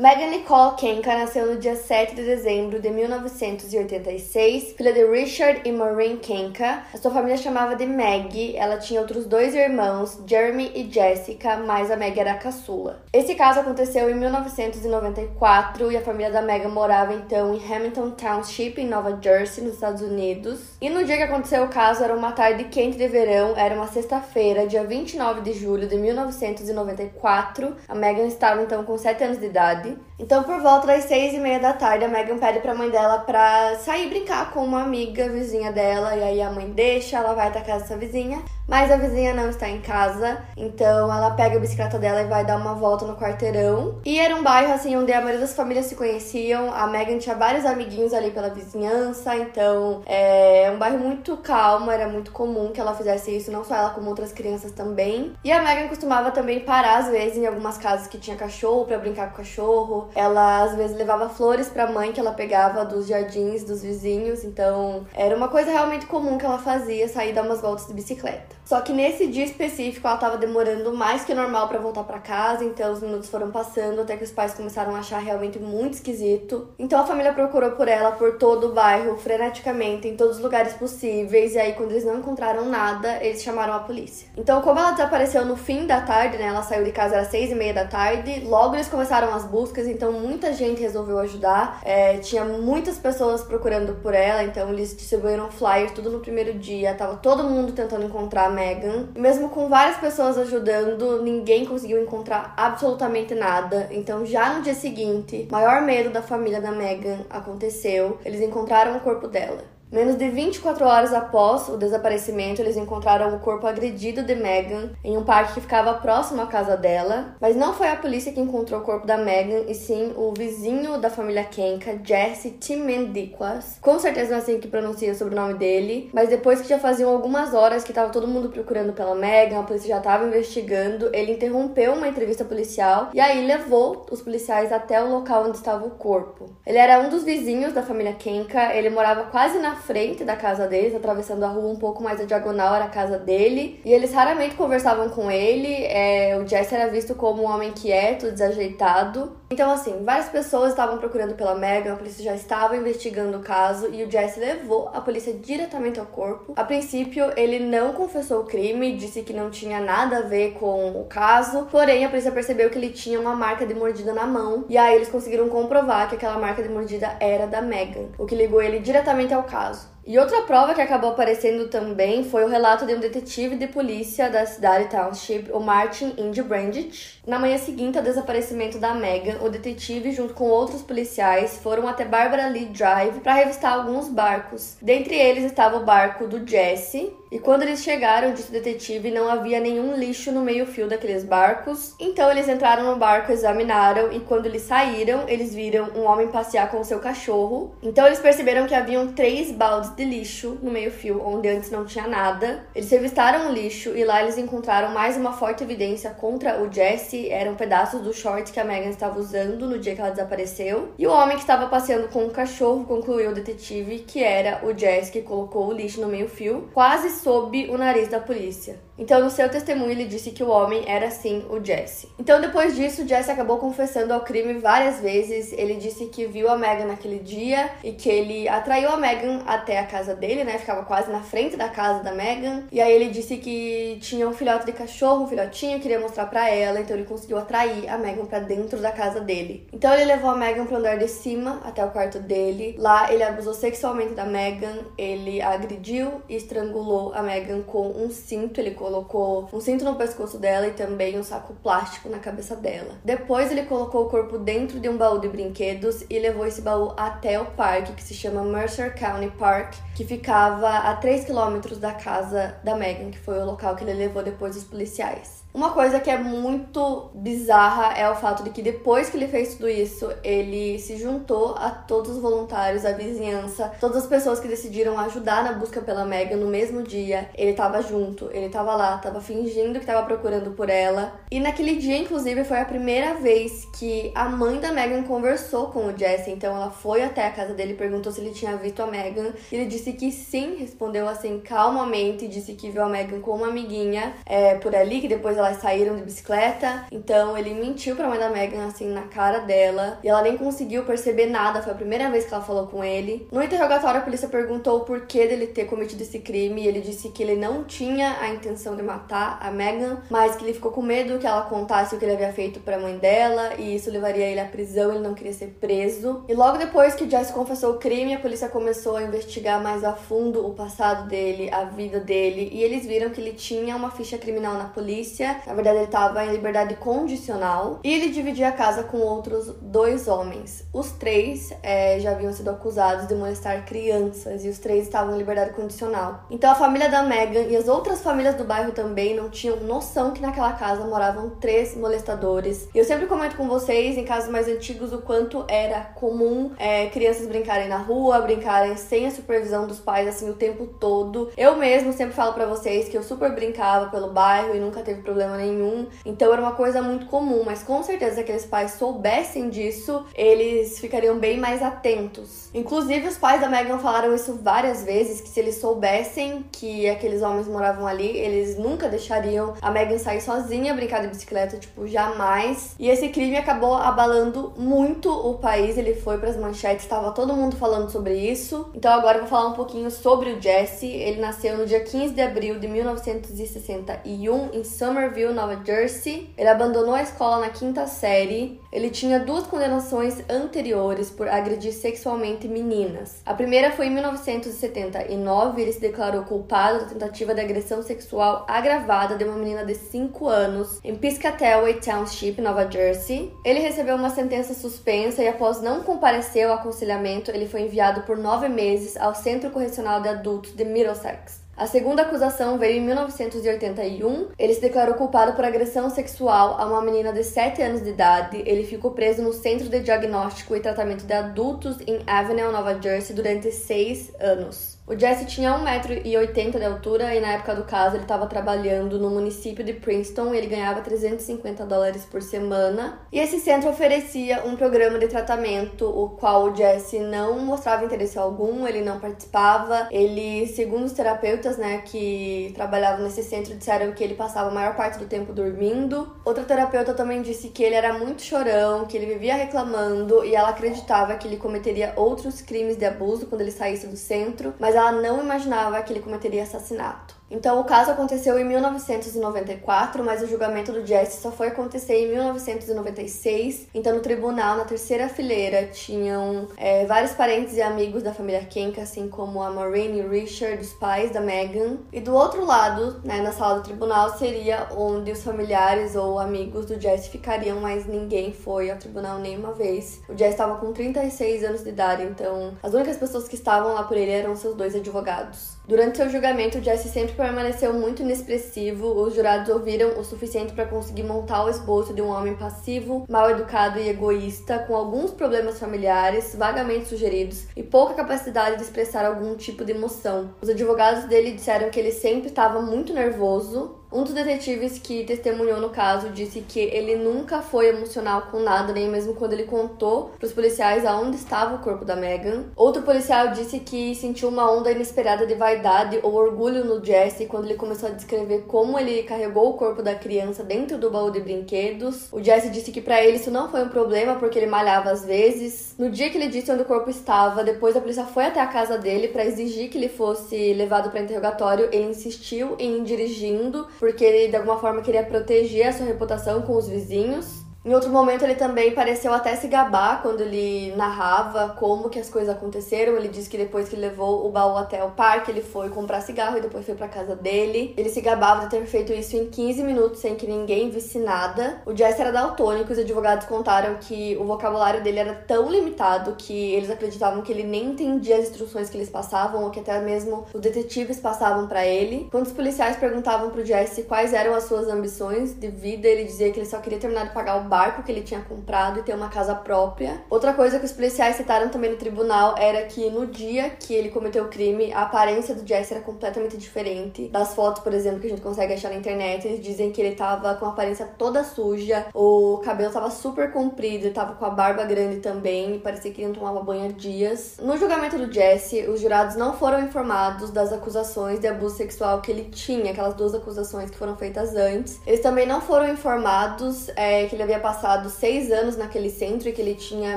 Megan Nicole Kenka nasceu no dia 7 de dezembro de 1986, filha de Richard e Maureen Kenka. A sua família chamava de Maggie. Ela tinha outros dois irmãos, Jeremy e Jessica, mas a Maggie era a caçula. Esse caso aconteceu em 1994 e a família da Megan morava então em Hamilton Township, em Nova Jersey, nos Estados Unidos. E no dia que aconteceu o caso era uma tarde quente de verão, era uma sexta-feira, dia 29 de julho de 1994. A Megan estava então com 7 anos de idade sabe? Então, por volta das seis e meia da tarde, a Megan pede pra mãe dela pra sair brincar com uma amiga vizinha dela. E aí a mãe deixa, ela vai até a casa dessa vizinha mas a vizinha não está em casa, então ela pega a bicicleta dela e vai dar uma volta no quarteirão. E era um bairro assim onde a maioria das famílias se conheciam. A Megan tinha vários amiguinhos ali pela vizinhança, então é um bairro muito calmo, era muito comum que ela fizesse isso, não só ela como outras crianças também. E a Megan costumava também parar às vezes em algumas casas que tinha cachorro para brincar com o cachorro. Ela às vezes levava flores para a mãe que ela pegava dos jardins dos vizinhos, então era uma coisa realmente comum que ela fazia, sair dar umas voltas de bicicleta. Só que nesse dia específico ela tava demorando mais que normal para voltar para casa, então os minutos foram passando até que os pais começaram a achar realmente muito esquisito. Então a família procurou por ela por todo o bairro, freneticamente, em todos os lugares possíveis, e aí quando eles não encontraram nada, eles chamaram a polícia. Então, como ela desapareceu no fim da tarde, né? Ela saiu de casa às seis e meia da tarde, logo eles começaram as buscas, então muita gente resolveu ajudar. É, tinha muitas pessoas procurando por ela, então eles distribuíram flyers tudo no primeiro dia, tava todo mundo tentando encontrar Megan. Mesmo com várias pessoas ajudando, ninguém conseguiu encontrar absolutamente nada. Então, já no dia seguinte, maior medo da família da Megan aconteceu. Eles encontraram o corpo dela. Menos de 24 horas após o desaparecimento, eles encontraram o corpo agredido de Megan em um parque que ficava próximo à casa dela. Mas não foi a polícia que encontrou o corpo da Megan, e sim o vizinho da família Kenka, Jesse Timendiquas. Com certeza não é assim que pronuncia o nome dele, mas depois que já faziam algumas horas que estava todo mundo procurando pela Megan, a polícia já estava investigando, ele interrompeu uma entrevista policial e aí levou os policiais até o local onde estava o corpo. Ele era um dos vizinhos da família Kenka, ele morava quase na frente da casa deles, atravessando a rua um pouco mais a diagonal era a casa dele. E eles raramente conversavam com ele. É, o Jesse era visto como um homem quieto, desajeitado. Então, assim, várias pessoas estavam procurando pela Megan, a polícia já estava investigando o caso e o Jesse levou a polícia diretamente ao corpo. A princípio, ele não confessou o crime, disse que não tinha nada a ver com o caso, porém a polícia percebeu que ele tinha uma marca de mordida na mão e aí eles conseguiram comprovar que aquela marca de mordida era da Megan, o que ligou ele diretamente ao caso. E outra prova que acabou aparecendo também foi o relato de um detetive de polícia da cidade Township, o Martin Indy Brandich. Na manhã seguinte ao desaparecimento da Megan, o detetive, junto com outros policiais, foram até Barbara Lee Drive para revistar alguns barcos. Dentre eles estava o barco do Jesse, e quando eles chegaram, disse o detetive, não havia nenhum lixo no meio-fio daqueles barcos. Então eles entraram no barco, examinaram e quando eles saíram, eles viram um homem passear com o seu cachorro. Então eles perceberam que haviam três baldes de lixo no meio-fio, onde antes não tinha nada. Eles revistaram o lixo e lá eles encontraram mais uma forte evidência contra o Jesse. Eram pedaços do short que a Megan estava usando no dia que ela desapareceu. E o homem que estava passeando com o cachorro concluiu o detetive que era o Jesse que colocou o lixo no meio-fio. Quase sob o nariz da polícia. Então, no seu testemunho, ele disse que o homem era sim o Jesse. Então, depois disso, Jesse acabou confessando ao crime várias vezes. Ele disse que viu a Megan naquele dia e que ele atraiu a Megan até a casa dele, né? Ficava quase na frente da casa da Megan. E aí ele disse que tinha um filhote de cachorro, um filhotinho, queria mostrar para ela, então ele conseguiu atrair a Megan para dentro da casa dele. Então ele levou a Megan pro andar de cima até o quarto dele. Lá ele abusou sexualmente da Megan, ele agrediu e estrangulou a Megan com um cinto, ele colocou um cinto no pescoço dela e também um saco plástico na cabeça dela. Depois ele colocou o corpo dentro de um baú de brinquedos e levou esse baú até o parque que se chama Mercer County Park, que ficava a 3 quilômetros da casa da Megan, que foi o local que ele levou depois dos policiais. Uma coisa que é muito bizarra é o fato de que depois que ele fez tudo isso, ele se juntou a todos os voluntários, a vizinhança, todas as pessoas que decidiram ajudar na busca pela Megan no mesmo dia. Ele tava junto, ele tava lá, tava fingindo que tava procurando por ela. E naquele dia, inclusive, foi a primeira vez que a mãe da Megan conversou com o Jesse. Então ela foi até a casa dele, perguntou se ele tinha visto a Megan. Ele disse que sim, respondeu assim calmamente, disse que viu a Megan com uma amiguinha é, por ali, que depois elas saíram de bicicleta. Então ele mentiu pra mãe da Megan, assim, na cara dela. E ela nem conseguiu perceber nada, foi a primeira vez que ela falou com ele. No interrogatório, a polícia perguntou o porquê dele ter cometido esse crime. Ele disse que ele não tinha a intenção de matar a Megan, mas que ele ficou com medo que ela contasse o que ele havia feito pra mãe dela. E isso levaria ele à prisão, ele não queria ser preso. E logo depois que o Jesse confessou o crime, a polícia começou a investigar mais a fundo o passado dele, a vida dele. E eles viram que ele tinha uma ficha criminal na polícia. Na verdade, ele estava em liberdade condicional. E ele dividia a casa com outros dois homens. Os três é, já haviam sido acusados de molestar crianças. E os três estavam em liberdade condicional. Então a família da Megan e as outras famílias do bairro também não tinham noção que naquela casa moravam três molestadores. E eu sempre comento com vocês, em casos mais antigos, o quanto era comum é, crianças brincarem na rua, brincarem sem a supervisão dos pais, assim, o tempo todo. Eu mesmo sempre falo para vocês que eu super brincava pelo bairro e nunca teve problema nenhum. Então era uma coisa muito comum, mas com certeza se aqueles pais soubessem disso, eles ficariam bem mais atentos. Inclusive, os pais da Megan falaram isso várias vezes, que se eles soubessem que aqueles homens moravam ali, eles nunca deixariam a Megan sair sozinha brincar de bicicleta, tipo, jamais. E esse crime acabou abalando muito o país, ele foi para as manchetes, estava todo mundo falando sobre isso. Então agora eu vou falar um pouquinho sobre o Jesse. Ele nasceu no dia 15 de abril de 1961 em Somerville, Nova Jersey. Ele abandonou a escola na quinta série. Ele tinha duas condenações anteriores por agredir sexualmente meninas. A primeira foi em 1979, ele se declarou culpado da tentativa de agressão sexual agravada de uma menina de 5 anos em Piscataway Township, Nova Jersey. Ele recebeu uma sentença suspensa e após não comparecer ao aconselhamento, ele foi enviado por nove meses ao Centro Correcional de Adultos de Middlesex. A segunda acusação veio em 1981. Ele se declarou culpado por agressão sexual a uma menina de 7 anos de idade. Ele ficou preso no Centro de Diagnóstico e Tratamento de Adultos em Avenel, Nova Jersey, durante seis anos. O Jesse tinha 1,80m de altura e na época do caso ele estava trabalhando no município de Princeton ele ganhava 350 dólares por semana. E esse centro oferecia um programa de tratamento, o qual o Jesse não mostrava interesse algum, ele não participava. Ele, segundo os terapeutas, né, que trabalhavam nesse centro, disseram que ele passava a maior parte do tempo dormindo. Outra terapeuta também disse que ele era muito chorão, que ele vivia reclamando e ela acreditava que ele cometeria outros crimes de abuso quando ele saísse do centro, mas ela não imaginava que ele cometeria assassinato. Então, o caso aconteceu em 1994, mas o julgamento do Jesse só foi acontecer em 1996. Então, no tribunal, na terceira fileira, tinham é, vários parentes e amigos da família Kenka, assim como a Maureen e Richard, os pais da Megan. E do outro lado, né, na sala do tribunal, seria onde os familiares ou amigos do Jesse ficariam, mas ninguém foi ao tribunal nenhuma vez. O Jesse estava com 36 anos de idade, então as únicas pessoas que estavam lá por ele eram seus dois advogados. Durante seu julgamento, Jesse sempre permaneceu muito inexpressivo. Os jurados ouviram o suficiente para conseguir montar o esboço de um homem passivo, mal educado e egoísta, com alguns problemas familiares vagamente sugeridos e pouca capacidade de expressar algum tipo de emoção. Os advogados dele disseram que ele sempre estava muito nervoso, um dos detetives que testemunhou no caso disse que ele nunca foi emocional com nada, nem mesmo quando ele contou para os policiais aonde estava o corpo da Megan. Outro policial disse que sentiu uma onda inesperada de vaidade ou orgulho no Jesse quando ele começou a descrever como ele carregou o corpo da criança dentro do baú de brinquedos. O Jesse disse que para ele isso não foi um problema porque ele malhava às vezes. No dia que ele disse onde o corpo estava, depois a polícia foi até a casa dele para exigir que ele fosse levado para interrogatório. Ele insistiu em ir dirigindo porque ele de alguma forma queria proteger a sua reputação com os vizinhos. Em outro momento, ele também pareceu até se gabar quando ele narrava como que as coisas aconteceram. Ele disse que depois que levou o baú até o parque, ele foi comprar cigarro e depois foi pra casa dele. Ele se gabava de ter feito isso em 15 minutos sem que ninguém visse nada. O Jesse era daltônico e os advogados contaram que o vocabulário dele era tão limitado que eles acreditavam que ele nem entendia as instruções que eles passavam ou que até mesmo os detetives passavam para ele. Quando os policiais perguntavam pro Jesse quais eram as suas ambições de vida, ele dizia que ele só queria terminar de pagar o barco que ele tinha comprado e ter uma casa própria. Outra coisa que os policiais citaram também no tribunal era que no dia que ele cometeu o crime, a aparência do Jesse era completamente diferente das fotos, por exemplo, que a gente consegue achar na internet. Eles dizem que ele tava com a aparência toda suja, o cabelo tava super comprido, ele tava com a barba grande também, e parecia que ele não tomava banho há dias. No julgamento do Jesse, os jurados não foram informados das acusações de abuso sexual que ele tinha, aquelas duas acusações que foram feitas antes. Eles também não foram informados é, que ele havia passado seis anos naquele centro e que ele tinha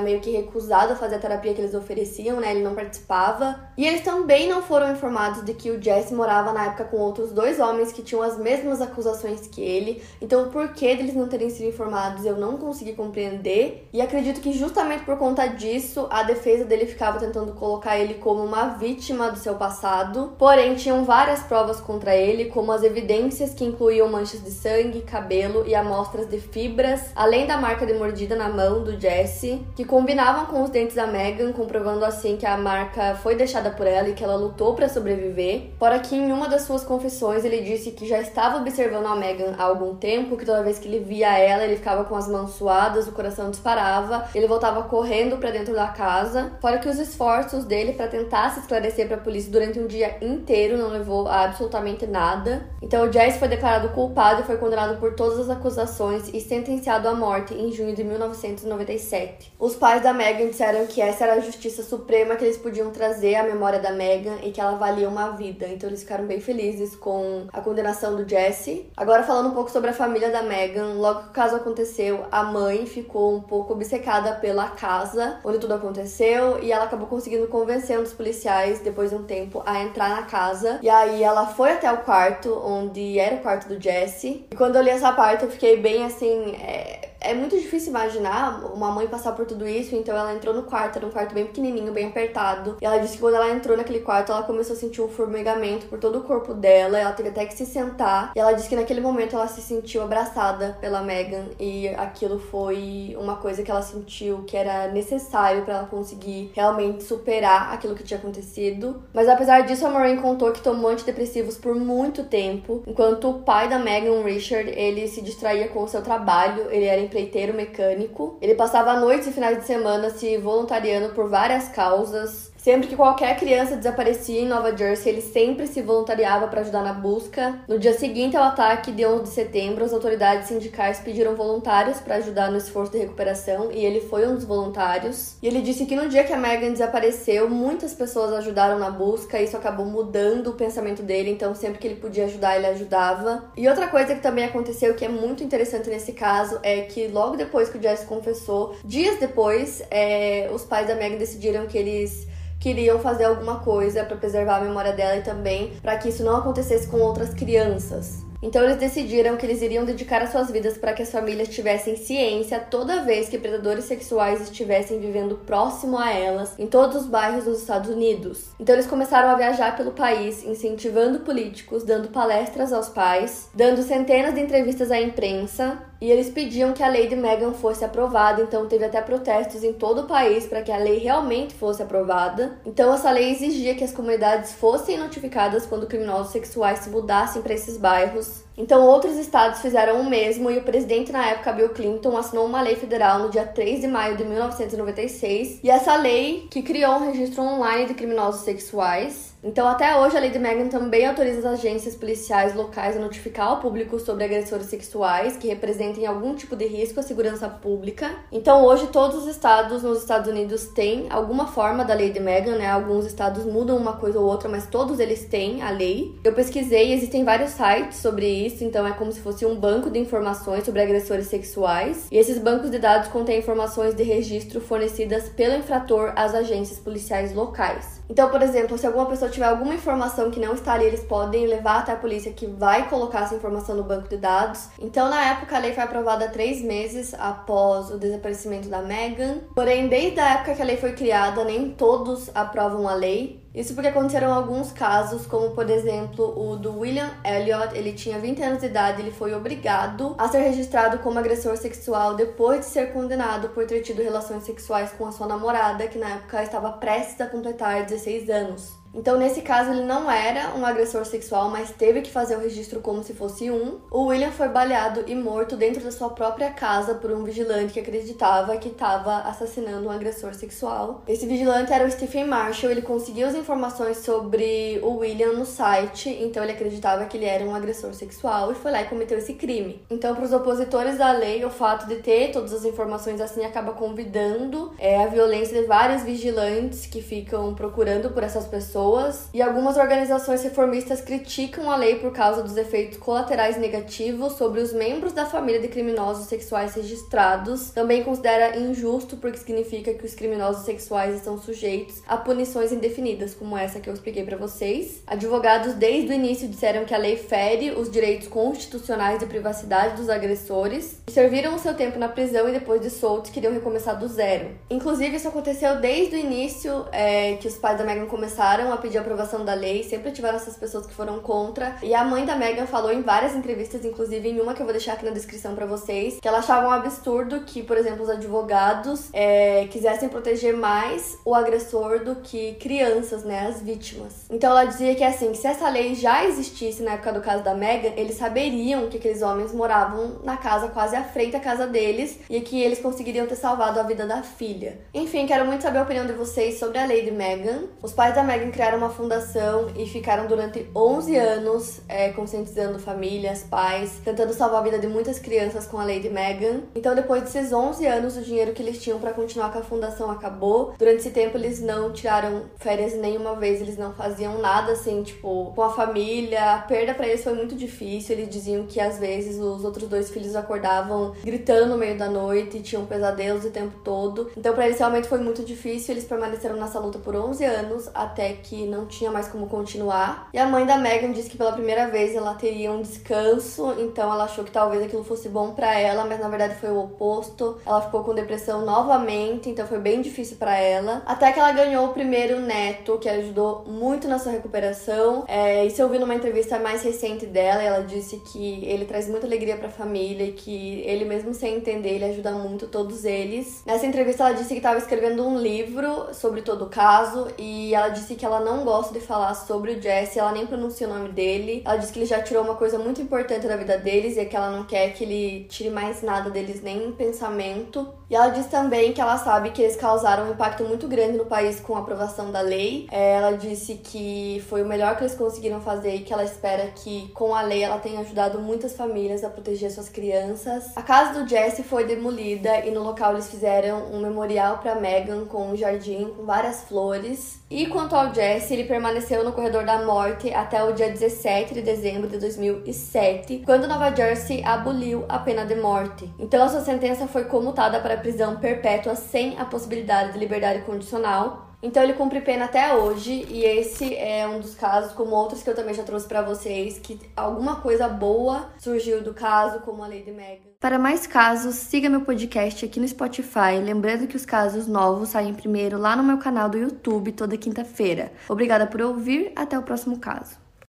meio que recusado fazer a terapia que eles ofereciam, né? Ele não participava. E eles também não foram informados de que o Jesse morava na época com outros dois homens que tinham as mesmas acusações que ele. Então, o porquê deles não terem sido informados eu não consegui compreender. E acredito que justamente por conta disso, a defesa dele ficava tentando colocar ele como uma vítima do seu passado. Porém, tinham várias provas contra ele, como as evidências que incluíam manchas de sangue, cabelo e amostras de fibras, além da marca de mordida na mão do Jesse, que combinavam com os dentes da Megan, comprovando assim que a marca foi deixada por ela e que ela lutou para sobreviver. Fora que em uma das suas confissões ele disse que já estava observando a Megan há algum tempo, que toda vez que ele via ela, ele ficava com as mãos suadas, o coração disparava, ele voltava correndo para dentro da casa. Fora que os esforços dele para tentar se esclarecer para a polícia durante um dia inteiro não levou a absolutamente nada. Então o Jesse foi declarado culpado e foi condenado por todas as acusações e sentenciado à morte em junho de 1997. Os pais da Megan disseram que essa era a justiça suprema que eles podiam trazer à memória da Megan e que ela valia uma vida. Então eles ficaram bem felizes com a condenação do Jesse. Agora falando um pouco sobre a família da Megan, logo que o caso aconteceu, a mãe ficou um pouco obcecada pela casa onde tudo aconteceu e ela acabou conseguindo convencer um dos policiais depois de um tempo a entrar na casa. E aí ela foi até o quarto onde era o quarto do Jesse. E quando eu li essa parte eu fiquei bem assim, é é muito difícil imaginar uma mãe passar por tudo isso, então ela entrou no quarto, era um quarto bem pequenininho, bem apertado. E ela disse que quando ela entrou naquele quarto, ela começou a sentir um formigamento por todo o corpo dela, ela teve até que se sentar. E ela disse que naquele momento ela se sentiu abraçada pela Megan e aquilo foi uma coisa que ela sentiu que era necessário para ela conseguir realmente superar aquilo que tinha acontecido. Mas apesar disso, a Maureen contou que tomou antidepressivos por muito tempo, enquanto o pai da Megan, Richard, ele se distraía com o seu trabalho, ele era empreiteiro mecânico. Ele passava noites e finais de semana se voluntariando por várias causas, Sempre que qualquer criança desaparecia em Nova Jersey, ele sempre se voluntariava para ajudar na busca. No dia seguinte ao ataque de 11 de setembro, as autoridades sindicais pediram voluntários para ajudar no esforço de recuperação e ele foi um dos voluntários. E ele disse que no dia que a Megan desapareceu, muitas pessoas ajudaram na busca e isso acabou mudando o pensamento dele, então sempre que ele podia ajudar, ele ajudava. E outra coisa que também aconteceu que é muito interessante nesse caso é que logo depois que o Jesse confessou, dias depois, é, os pais da Megan decidiram que eles queriam fazer alguma coisa para preservar a memória dela e também para que isso não acontecesse com outras crianças. Então eles decidiram que eles iriam dedicar as suas vidas para que as famílias tivessem ciência toda vez que predadores sexuais estivessem vivendo próximo a elas em todos os bairros dos Estados Unidos. Então eles começaram a viajar pelo país, incentivando políticos, dando palestras aos pais, dando centenas de entrevistas à imprensa, e eles pediam que a lei de Meghan fosse aprovada, então teve até protestos em todo o país para que a lei realmente fosse aprovada. Então essa lei exigia que as comunidades fossem notificadas quando criminosos sexuais se mudassem para esses bairros. Então, outros estados fizeram o mesmo e o presidente na época, Bill Clinton, assinou uma lei federal no dia 3 de maio de 1996. E essa lei, que criou um registro online de criminosos sexuais, então, até hoje, a lei de Megan também autoriza as agências policiais locais a notificar ao público sobre agressores sexuais que representem algum tipo de risco à segurança pública. Então, hoje, todos os estados nos Estados Unidos têm alguma forma da lei de Megan, né? Alguns estados mudam uma coisa ou outra, mas todos eles têm a lei. Eu pesquisei, existem vários sites sobre então é como se fosse um banco de informações sobre agressores sexuais. E esses bancos de dados contêm informações de registro fornecidas pelo infrator às agências policiais locais. Então, por exemplo, se alguma pessoa tiver alguma informação que não está ali, eles podem levar até a polícia que vai colocar essa informação no banco de dados. Então, na época, a lei foi aprovada três meses após o desaparecimento da Megan. Porém, desde a época que a lei foi criada, nem todos aprovam a lei. Isso porque aconteceram alguns casos, como por exemplo o do William Elliot. Ele tinha 20 anos de idade, ele foi obrigado a ser registrado como agressor sexual depois de ser condenado por ter tido relações sexuais com a sua namorada, que na época estava prestes a completar 16 anos. Então, nesse caso, ele não era um agressor sexual, mas teve que fazer o registro como se fosse um. O William foi baleado e morto dentro da sua própria casa por um vigilante que acreditava que estava assassinando um agressor sexual. Esse vigilante era o Stephen Marshall, ele conseguiu as informações sobre o William no site, então ele acreditava que ele era um agressor sexual e foi lá e cometeu esse crime. Então, para os opositores da lei, o fato de ter todas as informações assim acaba convidando é, a violência de vários vigilantes que ficam procurando por essas pessoas pessoas e algumas organizações reformistas criticam a lei por causa dos efeitos colaterais negativos sobre os membros da família de criminosos sexuais registrados. Também considera injusto porque significa que os criminosos sexuais estão sujeitos a punições indefinidas, como essa que eu expliquei para vocês. Advogados desde o início disseram que a lei fere os direitos constitucionais de privacidade dos agressores, serviram o seu tempo na prisão e depois de soltos queriam recomeçar do zero. Inclusive, isso aconteceu desde o início é, que os pais da Megan começaram a pedir aprovação da lei, sempre tiveram essas pessoas que foram contra. E a mãe da Megan falou em várias entrevistas, inclusive em uma que eu vou deixar aqui na descrição para vocês, que ela achava um absurdo que, por exemplo, os advogados é, quisessem proteger mais o agressor do que crianças, né, as vítimas. Então ela dizia que assim, que se essa lei já existisse na época do caso da Megan, eles saberiam que aqueles homens moravam na casa quase à frente da casa deles e que eles conseguiriam ter salvado a vida da filha. Enfim, quero muito saber a opinião de vocês sobre a lei de Megan. Os pais da Megan criaram uma fundação e ficaram durante 11 anos é, conscientizando famílias, pais, tentando salvar a vida de muitas crianças com a Lady Megan. Então, depois desses 11 anos, o dinheiro que eles tinham para continuar com a fundação acabou. Durante esse tempo, eles não tiraram férias nenhuma vez, eles não faziam nada assim, tipo, com a família. A perda para eles foi muito difícil. Eles diziam que às vezes os outros dois filhos acordavam gritando no meio da noite, tinham pesadelos o tempo todo. Então, para eles realmente foi muito difícil. Eles permaneceram nessa luta por 11 anos até que que não tinha mais como continuar. E a mãe da Megan disse que pela primeira vez ela teria um descanso, então ela achou que talvez aquilo fosse bom para ela, mas na verdade foi o oposto. Ela ficou com depressão novamente, então foi bem difícil para ela. Até que ela ganhou o primeiro neto, que ajudou muito na sua recuperação. É, isso eu vi numa entrevista mais recente dela, ela disse que ele traz muita alegria para a família e que ele mesmo sem entender, ele ajuda muito todos eles. Nessa entrevista ela disse que estava escrevendo um livro sobre todo o caso e ela disse que ela não gosta de falar sobre o Jesse, ela nem pronuncia o nome dele. Ela diz que ele já tirou uma coisa muito importante da vida deles e é que ela não quer que ele tire mais nada deles, nem em pensamento. E ela diz também que ela sabe que eles causaram um impacto muito grande no país com a aprovação da lei. É, ela disse que foi o melhor que eles conseguiram fazer e que ela espera que com a lei ela tenha ajudado muitas famílias a proteger suas crianças. A casa do Jesse foi demolida e no local eles fizeram um memorial para Megan com um jardim com várias flores. E quanto ao Jesse, ele permaneceu no corredor da morte até o dia 17 de dezembro de 2007, quando Nova Jersey aboliu a pena de morte. Então a sua sentença foi comutada para prisão perpétua sem a possibilidade de liberdade condicional. Então ele cumpre pena até hoje e esse é um dos casos, como outros que eu também já trouxe para vocês, que alguma coisa boa surgiu do caso, como a Lady Megan. Para mais casos, siga meu podcast aqui no Spotify, lembrando que os casos novos saem primeiro lá no meu canal do YouTube toda quinta-feira. Obrigada por ouvir, até o próximo caso.